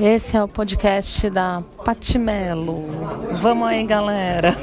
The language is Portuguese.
Esse é o podcast da Patimelo. Vamos aí, galera.